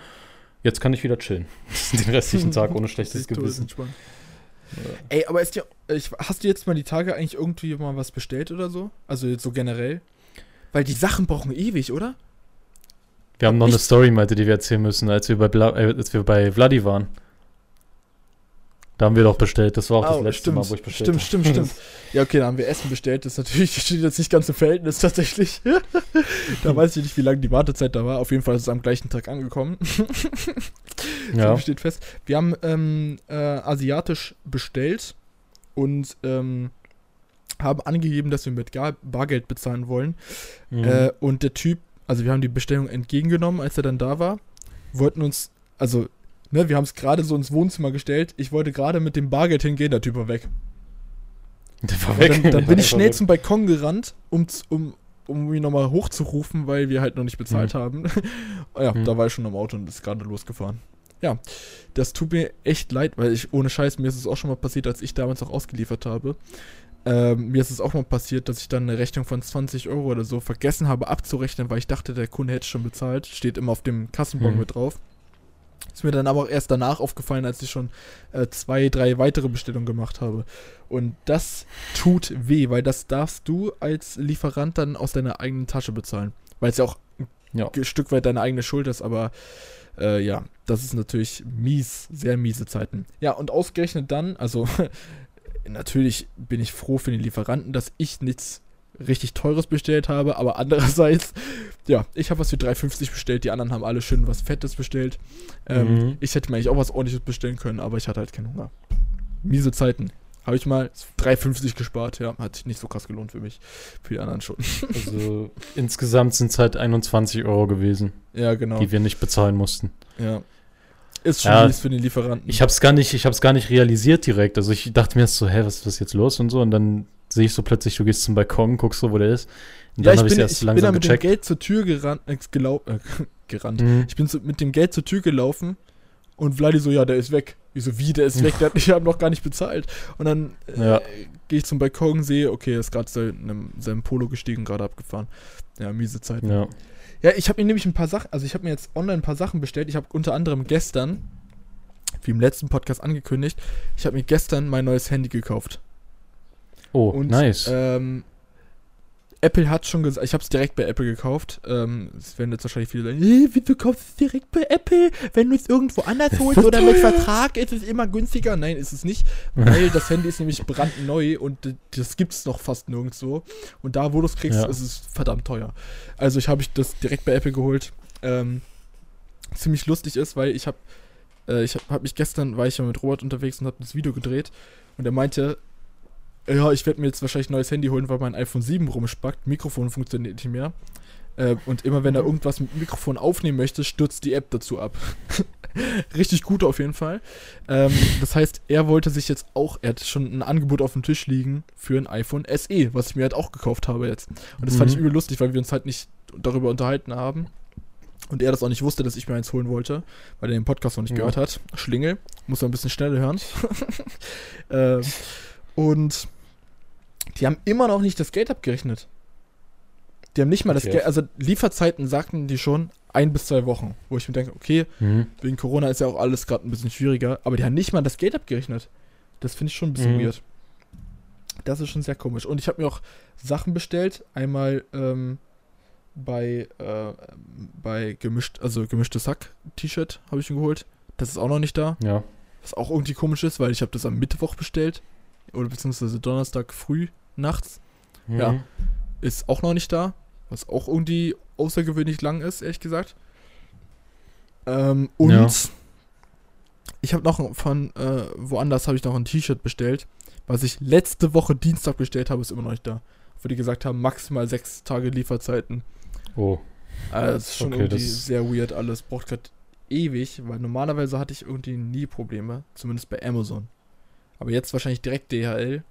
jetzt kann ich wieder chillen. Den restlichen Tag ohne schlechtes Sieht toll, Ey, aber ist ich, hast du jetzt mal die Tage eigentlich irgendwie mal was bestellt oder so? Also jetzt so generell? Weil die Sachen brauchen ewig, oder? Wir haben noch eine Ich- Story, meinte, die wir erzählen müssen, als wir bei, Bla äh, als wir bei Vladi waren. Da haben wir doch bestellt. Das war auch das Oh, letzte stimmt, Mal, wo ich bestellt Stimmt, stimmt, stimmt. Ja, okay, da haben wir Essen bestellt. Das ist natürlich das steht jetzt nicht ganz im Verhältnis tatsächlich. da weiß ich nicht, wie lange die Wartezeit da war. Auf jeden Fall ist es am gleichen Tag angekommen. ja. So steht fest. Wir haben ähm, äh, asiatisch bestellt und ähm, haben angegeben, dass wir mit Gar Bargeld bezahlen wollen. Mhm. Äh, und der Typ, also wir haben die Bestellung entgegengenommen, als er dann da war, wollten uns, also, ne, wir haben es gerade so ins Wohnzimmer gestellt. Ich wollte gerade mit dem Bargeld hingehen, der Typ war weg. Der war weg. dann, dann bin ich schnell weg. zum Balkon gerannt, um, um, um ihn nochmal hochzurufen, weil wir halt noch nicht bezahlt haben. ja, Mhm. da war ich schon am Auto und ist gerade losgefahren. Ja, das tut mir echt leid, weil ich, ohne Scheiß, mir ist es auch schon mal passiert, als ich damals auch ausgeliefert habe. Ähm, mir ist es auch mal passiert, dass ich dann eine Rechnung von 20 Euro oder so vergessen habe abzurechnen, weil ich dachte, der Kunde hätte schon bezahlt. Steht immer auf dem Kassenbon Mhm. mit drauf. Ist mir dann aber auch erst danach aufgefallen, als ich schon äh, zwei, drei weitere Bestellungen gemacht habe. Und das tut weh, weil das darfst du als Lieferant dann aus deiner eigenen Tasche bezahlen. Weil es ja auch Ja. ein Stück weit deine eigene Schuld ist, aber äh, ja, das ist natürlich mies, sehr miese Zeiten. Ja, und ausgerechnet dann, also natürlich bin ich froh für den Lieferanten, dass ich nichts richtig teures bestellt habe, aber andererseits, ja, ich habe was für 3,50 bestellt, die anderen haben alle schön was Fettes bestellt. Ähm, Mhm. Ich hätte mir eigentlich auch was ordentliches bestellen können, aber ich hatte halt keinen Hunger. Miese Zeiten. Habe ich mal 3,50 gespart, ja. Hat sich nicht so krass gelohnt für mich. Für die anderen schon. Also insgesamt sind es halt 21 Euro gewesen, Ja, genau. die wir nicht bezahlen mussten. Ja. Ist schon Ja. für den Lieferanten. Ich habe es gar nicht, ich habe es gar nicht realisiert direkt. Also ich dachte mir erst so, hä, was, was ist jetzt los und so. Und dann sehe ich so plötzlich, du gehst zum Balkon, guckst so, wo der ist. Und ja, dann ich habe ich bin, erst ich bin da langsam mit gecheckt. dem Geld zur Tür gerannt, äh, gelau äh, gerannt. Mhm. Ich bin so, mit dem Geld zur Tür gelaufen und Vladi so, ja, der ist weg. Ich so, wie, der ist weg? Der ich habe noch gar nicht bezahlt. Und dann äh, Ja. gehe ich zum Balkon, sehe, okay, er ist gerade seinem, seinem Polo gestiegen, gerade abgefahren. Ja, miese Zeit. Ja. Ja, ich habe mir nämlich ein paar Sachen, also ich habe mir jetzt online ein paar Sachen bestellt. Ich habe unter anderem gestern, wie im letzten Podcast angekündigt, ich habe mir gestern mein neues Handy gekauft. Oh, Und nice. ähm, Apple hat schon gesagt, ich habe es direkt bei Apple gekauft. Ähm, es werden jetzt wahrscheinlich viele sagen, "Äh, wieso kaufst du es direkt bei Apple? Wenn du es irgendwo anders holst oder mit teuer." Vertrag ist es immer günstiger. Nein, ist es nicht, weil das Handy ist nämlich brandneu und das gibt es noch fast nirgendwo. Und da, wo du es kriegst, Ja. ist es verdammt teuer. Also ich habe ich das direkt bei Apple geholt. Ähm, ziemlich lustig ist, weil ich habe äh, ich habe hab mich gestern, war ich ja mit Robert unterwegs und habe das Video gedreht und er meinte, ja, ich werde mir jetzt wahrscheinlich ein neues Handy holen, weil mein iPhone 7 rumspackt, Mikrofon funktioniert nicht mehr. Äh, und immer wenn er irgendwas mit Mikrofon aufnehmen möchte, stürzt die App dazu ab. Richtig gut auf jeden Fall. Ähm, das heißt, er wollte sich jetzt auch, er hat schon ein Angebot auf dem Tisch liegen für ein iPhone SE, was ich mir halt auch gekauft habe jetzt. Und das fand ich Mhm. übel lustig, weil wir uns halt nicht darüber unterhalten haben. Und er das auch nicht wusste, dass ich mir eins holen wollte, weil er den Podcast noch nicht Ja. gehört hat. Schlingel, muss man ein bisschen schneller hören. ähm, und die haben immer noch nicht das Geld abgerechnet. Die haben nicht mal das Okay. Geld, also Lieferzeiten sagten die schon ein bis zwei Wochen, wo ich mir denke, okay, Mhm. wegen Corona ist ja auch alles gerade ein bisschen schwieriger, aber die haben nicht mal das Geld abgerechnet. Das finde ich schon ein bisschen Mhm. weird. Das ist schon sehr komisch. Und ich habe mir auch Sachen bestellt. Einmal ähm, bei, äh, bei gemischt, also gemischtes Hack-T-Shirt habe ich mir geholt. Das ist auch noch nicht da. Ja. Was auch irgendwie komisch ist, weil ich habe das am Mittwoch bestellt. Oder beziehungsweise Donnerstag früh, nachts. Mhm. Ja. Ist auch noch nicht da. Was auch irgendwie außergewöhnlich lang ist, ehrlich gesagt. Ähm, und Ja. ich habe noch von äh, woanders habe ich noch ein T-Shirt bestellt, was ich letzte Woche Dienstag bestellt habe, ist immer noch nicht da. Wo die gesagt haben, maximal sechs Tage Lieferzeiten. Oh. Also das ist schon Okay, irgendwie sehr weird alles. Braucht gerade ewig, weil normalerweise hatte ich irgendwie nie Probleme. Zumindest bei Amazon. Aber jetzt wahrscheinlich direkt DHL.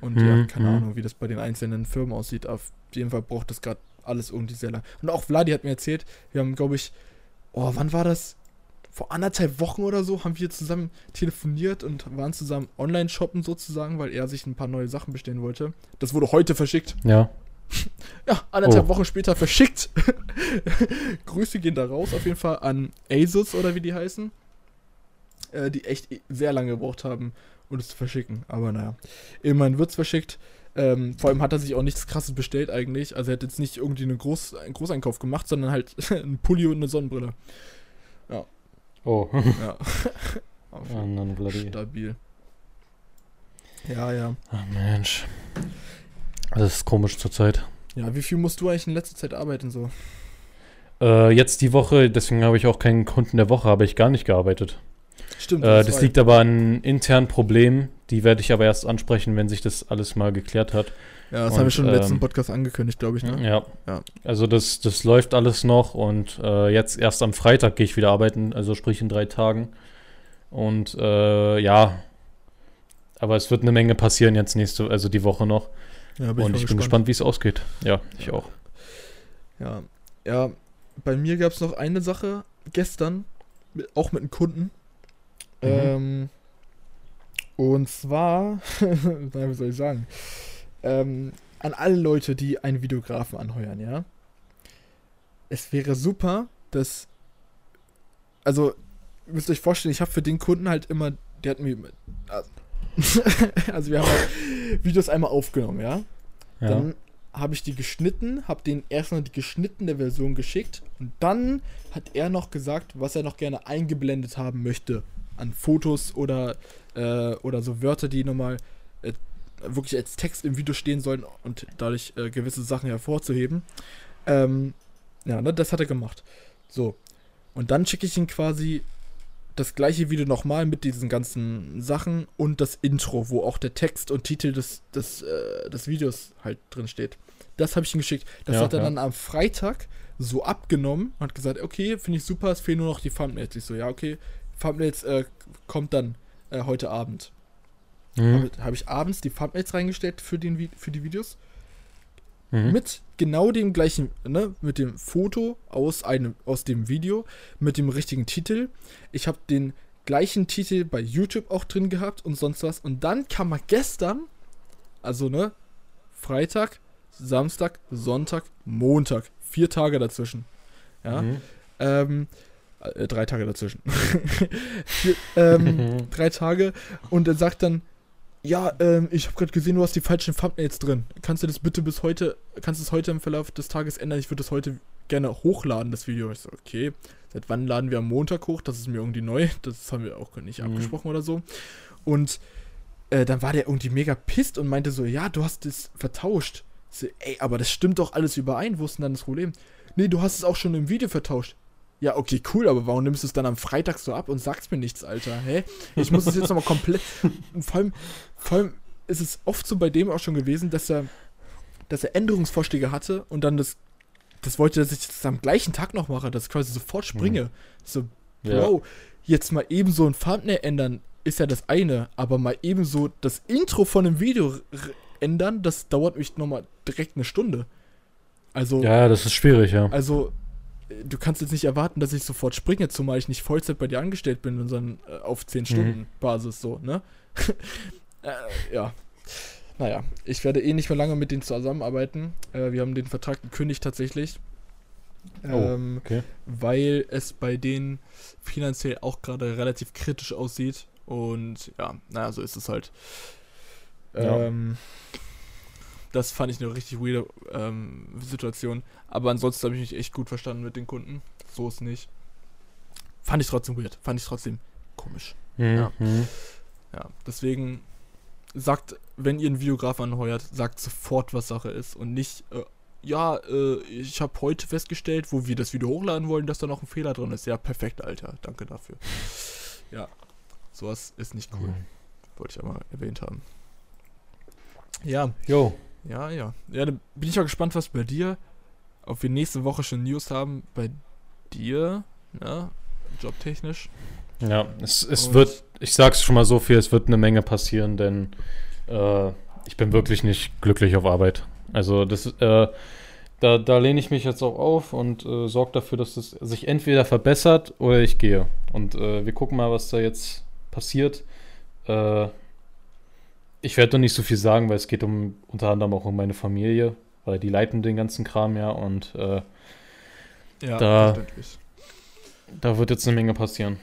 Und ja, Mhm, keine mhm. Ahnung, wie das bei den einzelnen Firmen aussieht. Auf jeden Fall braucht das gerade alles irgendwie sehr lang. Und auch Vladi hat mir erzählt, wir haben, glaube ich, oh, wann war das? Vor anderthalb Wochen oder so haben wir zusammen telefoniert und waren zusammen online shoppen sozusagen, weil er sich ein paar neue Sachen bestellen wollte. Das wurde heute verschickt. Ja. Ja, anderthalb Oh. Wochen später verschickt. Grüße gehen da raus auf jeden Fall an Asus oder wie die heißen. Äh, die echt e- sehr lange gebraucht haben, um es zu verschicken. Aber naja, immerhin wird es verschickt. Ähm, vor allem hat er sich auch nichts krasses bestellt eigentlich. Also er hat jetzt nicht irgendwie eine Groß einen Großeinkauf gemacht, sondern halt einen Pulli und eine Sonnenbrille. Oh. Ja. Oh Mann, bloody. stabil. Ja, ja. Ach Mensch. Das ist komisch zurzeit. Ja, wie viel musst du eigentlich in letzter Zeit arbeiten so? Äh, jetzt die Woche, deswegen habe ich auch keinen Kunden der Woche, habe ich gar nicht gearbeitet. Stimmt. Äh, das liegt aber an internen Problemen. Die werde ich aber erst ansprechen, wenn sich das alles mal geklärt hat. Ja, das und, haben wir schon im letzten ähm, Podcast angekündigt, glaube ich, ne? Ja. Ja. Also das, das läuft alles noch und äh, jetzt erst am Freitag gehe ich wieder arbeiten, also sprich in drei Tagen. Und äh, ja, aber es wird eine Menge passieren jetzt nächste, also die Woche noch. Ja, und mal ich bin gespannt, wie es ausgeht. Ja, ich auch. Ja, ja bei mir gab es noch eine Sache gestern, auch mit einem Kunden. Mhm. Ähm, und zwar, wie soll ich sagen, ähm, an alle Leute, die einen Videografen anheuern, ja. Es wäre super, dass, also, ihr müsst euch vorstellen, ich habe für den Kunden halt immer, der hat mir, also wir haben halt Videos einmal aufgenommen, ja. Ja. Dann habe ich die geschnitten, habe denen erstmal die geschnittene Version geschickt und dann hat er noch gesagt, was er noch gerne eingeblendet haben möchte an Fotos oder, äh, oder so Wörter, die nochmal äh, wirklich als Text im Video stehen sollen und dadurch äh, gewisse Sachen hervorzuheben. Ähm, ja, ne, das hat er gemacht. So. Und dann schicke ich ihm quasi das gleiche Video nochmal mit diesen ganzen Sachen und das Intro, wo auch der Text und Titel des, des, äh, des Videos halt drin steht. Das habe ich ihm geschickt. Das Ja, hat er ja. dann am Freitag so abgenommen und hat gesagt, okay, finde ich super, es fehlen nur noch die Thumbnails. Ich so, ja, okay, Thumbnails äh, kommt dann äh, heute Abend. Mhm. Habe hab ich abends die Thumbnails reingestellt für, den, für die Videos Mhm. mit genau dem gleichen, ne, mit dem Foto aus einem, aus dem Video, mit dem richtigen Titel. Ich habe den gleichen Titel bei YouTube auch drin gehabt und sonst was. Und dann kam er gestern, also ne, Freitag, Samstag, Sonntag, Montag, vier Tage dazwischen. Ja, Mhm. ähm, äh, drei Tage dazwischen. ähm, drei Tage und er sagt dann, ja, ähm, ich habe gerade gesehen, du hast die falschen Thumbnails drin. Kannst du das bitte bis heute, kannst du es heute im Verlauf des Tages ändern? Ich würde das heute gerne hochladen, das Video. Ich so, okay, seit wann laden wir am Montag hoch? Das ist mir irgendwie neu. Das haben wir auch nicht Mhm. abgesprochen oder so. Und äh, dann war der irgendwie mega pisst und meinte so, ja, du hast es vertauscht. So, ey, aber das stimmt doch alles überein. Wo ist denn dann das Problem? Nee, du hast es auch schon im Video vertauscht. Ja, okay, cool, aber warum nimmst du es dann am Freitag so ab und sagst mir nichts, Alter? Hä? Ich muss es jetzt nochmal komplett. Vor allem, vor allem ist es oft so bei dem auch schon gewesen, dass er, dass er Änderungsvorschläge hatte und dann das, das wollte, dass ich das am gleichen Tag noch mache, dass ich quasi sofort springe. So, Ja. Bro, jetzt mal eben so ein Thumbnail ändern ist ja das eine, aber mal eben so das Intro von einem Video ändern, das dauert mich nochmal direkt eine Stunde. Also, ja, das ist schwierig, ja. also, du kannst jetzt nicht erwarten, dass ich sofort springe, zumal ich nicht Vollzeit bei dir angestellt bin, sondern äh, auf 10 Mhm. Stunden Basis so, ne? äh, ja. Naja, ich werde eh nicht mehr lange mit denen zusammenarbeiten. Äh, wir haben den Vertrag gekündigt tatsächlich. Oh, Ähm, okay. weil es bei denen finanziell auch gerade relativ kritisch aussieht. Und ja, naja, so ist es halt. Ja. Ähm, das fand ich eine richtig weirde ähm, Situation. Aber ansonsten habe ich mich echt gut verstanden mit den Kunden. So ist nicht. Fand ich trotzdem weird. Fand ich trotzdem komisch. Ja. Mhm. Ja, deswegen sagt, wenn ihr einen Videograf anheuert, sagt sofort, was Sache ist und nicht, äh, ja, äh, ich habe heute festgestellt, wo wir das Video hochladen wollen, dass da noch ein Fehler drin ist. Ja, perfekt, Alter. Danke dafür. Ja, sowas ist nicht cool. Mhm. Wollte ich aber erwähnt haben. Ja, Jo, ja, ja. Ja, dann bin ich mal gespannt, was bei dir, ob wir nächste Woche schon News haben bei dir, ne? Jobtechnisch. ja, es, es Und- wird, ich sag's schon mal so viel, es wird eine Menge passieren, denn äh, ich bin wirklich nicht glücklich auf Arbeit. Also das, äh, da, da lehne ich mich jetzt auch auf und äh, sorge dafür, dass es sich entweder verbessert oder ich gehe. Und äh, wir gucken mal, was da jetzt passiert. Äh, ich werde doch nicht so viel sagen, weil es geht um unter anderem auch um meine Familie, weil die leiten den ganzen Kram ja und äh, Ja, Da- da wird jetzt eine Menge passieren.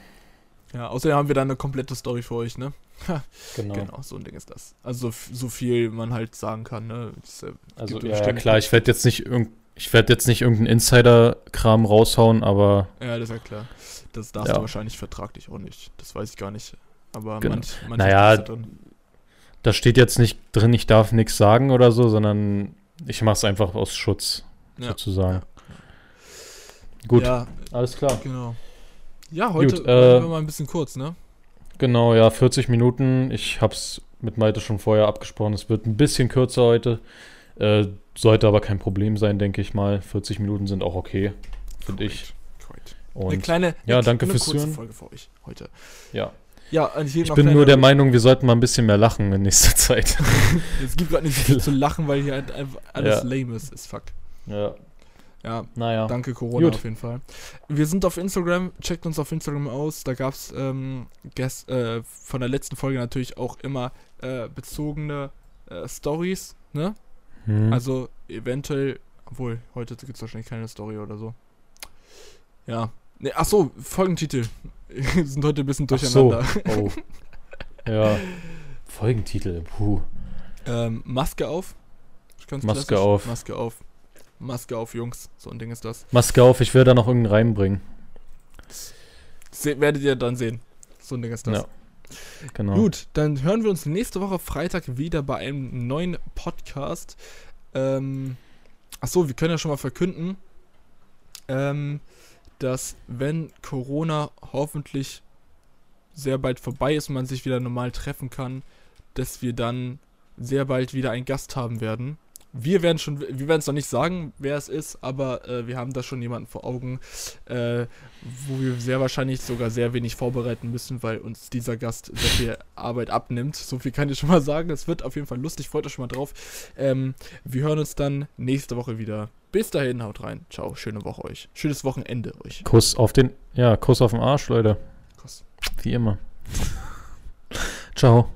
Ja, außerdem haben wir dann eine komplette Story für euch, ne? Genau. Genau, so ein Ding ist das. Also so viel man halt sagen kann, ne? Das, äh, Also ja, ja klar, ich werde jetzt nicht irgend, ich werde jetzt nicht irgendeinen Insider-Kram raushauen, aber ja, das ist ja klar. Das darfst Ja. du wahrscheinlich vertraglich auch nicht. Das weiß ich gar nicht. Aber Genau. manch, manche Naja, da steht jetzt nicht drin, ich darf nichts sagen oder so, sondern ich mache es einfach aus Schutz Ja. sozusagen. Gut, Ja, alles klar. genau. Ja, heute Gut, äh, wir mal ein bisschen kurz, ne? Genau, ja, 40 Minuten. Ich habe es mit Malte schon vorher abgesprochen. Es wird ein bisschen kürzer heute. Äh, sollte aber kein Problem sein, denke ich mal. 40 Minuten sind auch okay, finde ich. Korrekt. Eine Und kleine, ja, eine, danke eine fürs kurze Zuhören. Folge für euch heute. ja, Ja, ich bin nur der Meinung, wir sollten mal ein bisschen mehr lachen in nächster Zeit. Es gibt gerade nicht viel zu lachen, weil hier halt einfach alles Ja. lame ist. Ist fuck. ja, Ja, naja. Danke Corona Gut. auf jeden Fall. Wir sind auf Instagram, checkt uns auf Instagram aus. Da gab es ähm, äh, von der letzten Folge natürlich auch immer äh, bezogene äh, Stories, ne? Hm. Also eventuell, obwohl heute gibt es wahrscheinlich keine Story oder so. Ja. Ne, ach so, Folgentitel. Wir sind heute ein bisschen Ach so. durcheinander. Oh. Ja. Folgentitel. Puh. Ähm, Maske auf. Maske klassisch. auf. Maske auf. Maske auf, Jungs. So ein Ding ist das. Maske auf, ich will da noch irgendeinen reinbringen. Se werdet ihr dann sehen. So ein Ding ist das. Ja. Genau. Gut, dann hören wir uns nächste Woche Freitag wieder bei einem neuen Podcast. Ähm, achso, wir können ja schon mal verkünden, ähm, dass wenn Corona hoffentlich sehr bald vorbei ist und man sich wieder normal treffen kann, dass wir dann sehr bald wieder einen Gast haben werden. Wir werden schon, wir werden es noch nicht sagen, wer es ist, aber äh, wir haben da schon jemanden vor Augen, äh, wo wir sehr wahrscheinlich sogar sehr wenig vorbereiten müssen, weil uns dieser Gast sehr viel Arbeit abnimmt. So viel kann ich schon mal sagen. Es wird auf jeden Fall lustig, freut euch schon mal drauf. Ähm, wir hören uns dann nächste Woche wieder. Bis dahin, haut rein. Ciao, schöne Woche euch. Schönes Wochenende euch. Kuss auf den, ja, Kuss auf den Arsch, Leute. Kuss. Wie immer. Ciao.